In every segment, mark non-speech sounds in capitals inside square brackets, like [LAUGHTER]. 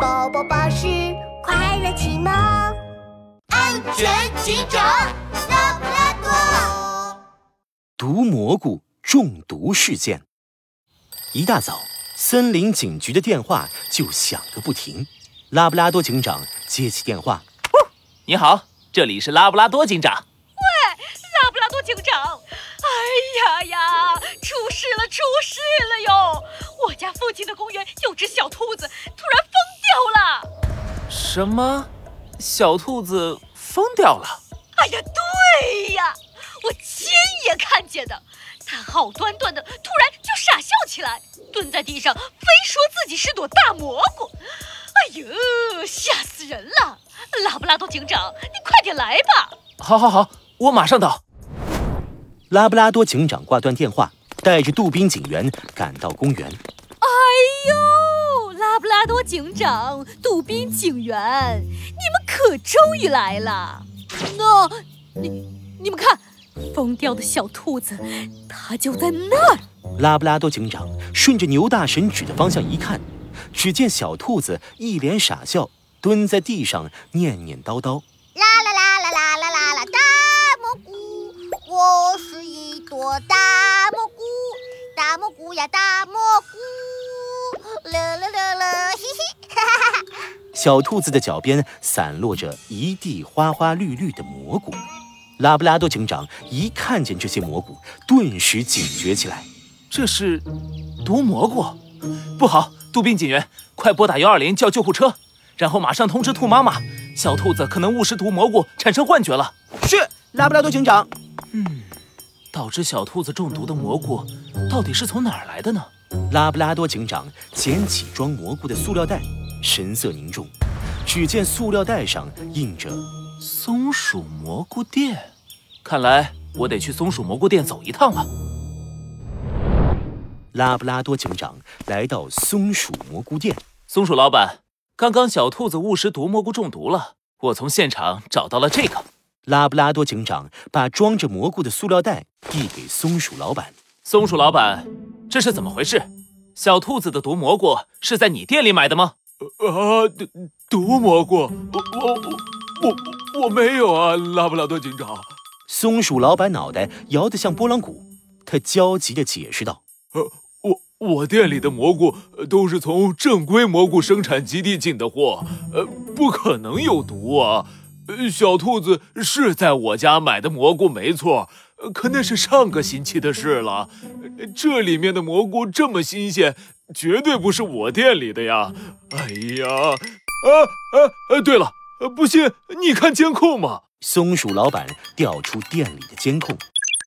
宝宝巴士快乐启蒙，安全警长拉布拉多。毒蘑菇中毒事件。一大早，森林警局的电话就响个不停。拉布拉多警长接起电话：“你好，这里是拉布拉多警长。”“喂，拉布拉多警长，哎呀呀，出事了，出事了哟！我家附近的公园有只小兔子突然疯掉了。”“什么？小兔子疯掉了？”“哎呀，对呀，我亲眼看见的。它好端端的，突然就傻笑起来，蹲在地上，非说自己是朵大蘑菇。”哎呦，吓死人了！拉布拉多警长，你快点来吧！好，好，好，我马上到。拉布拉多警长挂断电话，带着杜宾警员赶到公园。哎呦，拉布拉多警长、杜宾警员，你们可终于来了！那，你你们看，疯掉的小兔子，它就在那儿。拉布拉多警长顺着牛大神指的方向一看。只见小兔子一脸傻笑，蹲在地上念念叨叨：“一朵大蘑菇，大蘑菇呀大蘑菇，乐乐乐乐，嘿嘿，哈哈哈！” [LAUGHS] 小兔子的脚边散落着一地花花绿绿的蘑菇。拉布拉多警长一看见这些蘑菇，顿时警觉起来：“这是毒蘑菇，不好！”杜宾警员，快拨打幺二零叫救护车，然后马上通知兔妈妈，小兔子可能误食毒蘑菇产生幻觉了。是，拉布拉多警长。嗯，导致小兔子中毒的蘑菇到底是从哪儿来的呢？拉布拉多警长捡起装蘑菇的塑料袋，神色凝重。只见塑料袋上印着“松鼠蘑菇店”，看来我得去松鼠蘑菇店走一趟了。拉布拉多警长来到松鼠蘑菇店。松鼠老板，刚刚小兔子误食毒蘑菇中毒了。我从现场找到了这个。拉布拉多警长把装着蘑菇的塑料袋递给松鼠老板。松鼠老板，这是怎么回事？小兔子的毒蘑菇是在你店里买的吗？啊，毒毒蘑菇？我我我我没有啊，拉布拉多警长。松鼠老板脑袋摇得像拨浪鼓，他焦急地解释道：“呃。”我我店里的蘑菇都是从正规蘑菇生产基地进的货，呃，不可能有毒啊。小兔子是在我家买的蘑菇没错，可那是上个星期的事了。这里面的蘑菇这么新鲜，绝对不是我店里的呀。哎呀，啊啊啊！对了，不信你看监控嘛。松鼠老板调出店里的监控，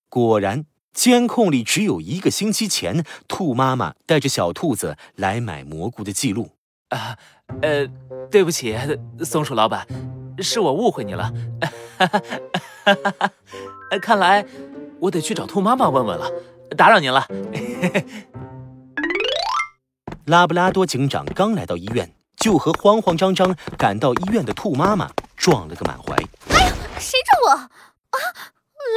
果然。监控里只有一个星期前，兔妈妈带着小兔子来买蘑菇的记录。啊，呃，对不起，松鼠老板，是我误会你了。哈哈哈哈哈！看来我得去找兔妈妈问问了，打扰您了。拉布拉多警长刚来到医院，就和慌慌张张赶到医院的兔妈妈撞了个满怀。哎呀，谁撞我？啊！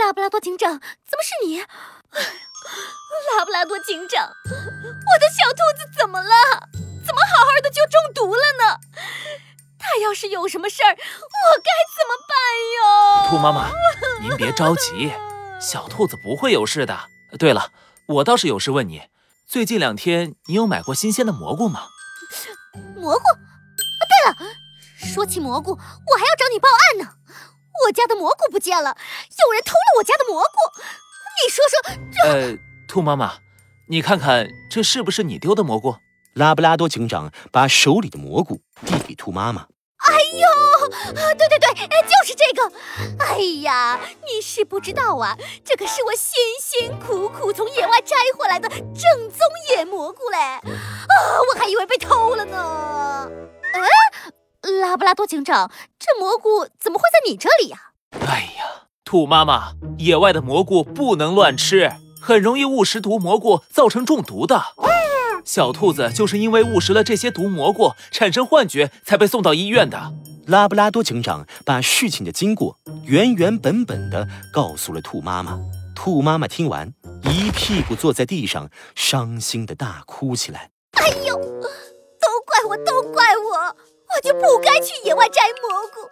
拉布拉多警长，怎么是你？[SIGHS] 拉布拉多警长，我的小兔子怎么了？怎么好好的就中毒了呢？他要是有什么事儿，我该怎么办哟？兔妈妈，您别着急，[LAUGHS] 小兔子不会有事的。对了，我倒是有事问你，最近两天你有买过新鲜的蘑菇吗？[LAUGHS] 蘑菇？啊，对了，说起蘑菇，我还要找你报案呢。我家的蘑菇不见了，有人偷了我家的蘑菇。你说说这……呃，兔妈妈，你看看这是不是你丢的蘑菇？拉布拉多警长把手里的蘑菇递给兔妈妈。哎呦，对对对，就是这个。哎呀，你是不知道啊，这可是我辛辛苦苦从野外摘回来的正宗野蘑菇嘞！啊，我还以为被偷了呢。嗯。拉布拉多警长，这蘑菇怎么会在你这里呀？哎呀，兔妈妈，野外的蘑菇不能乱吃，很容易误食毒蘑菇，造成中毒的。小兔子就是因为误食了这些毒蘑菇，产生幻觉，才被送到医院的。拉布拉多警长把事情的经过原原本本的告诉了兔妈妈。兔妈妈听完，一屁股坐在地上，伤心的大哭起来。哎呦！都怪我，都怪我，我就不该去野外摘蘑菇。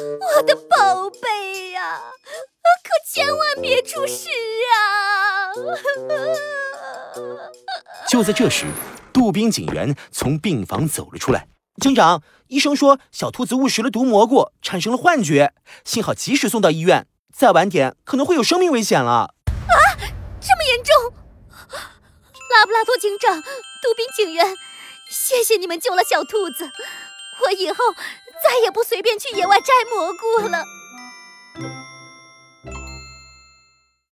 [LAUGHS] 我的宝贝呀，可千万别出事啊！就在这时，杜宾警员从病房走了出来。警长，医生说小兔子误食了毒蘑菇，产生了幻觉，幸好及时送到医院，再晚点可能会有生命危险了。啊，这么严重！拉布拉多警长，杜宾警员，谢谢你们救了小兔子，我以后再也不随便去野外摘蘑菇了。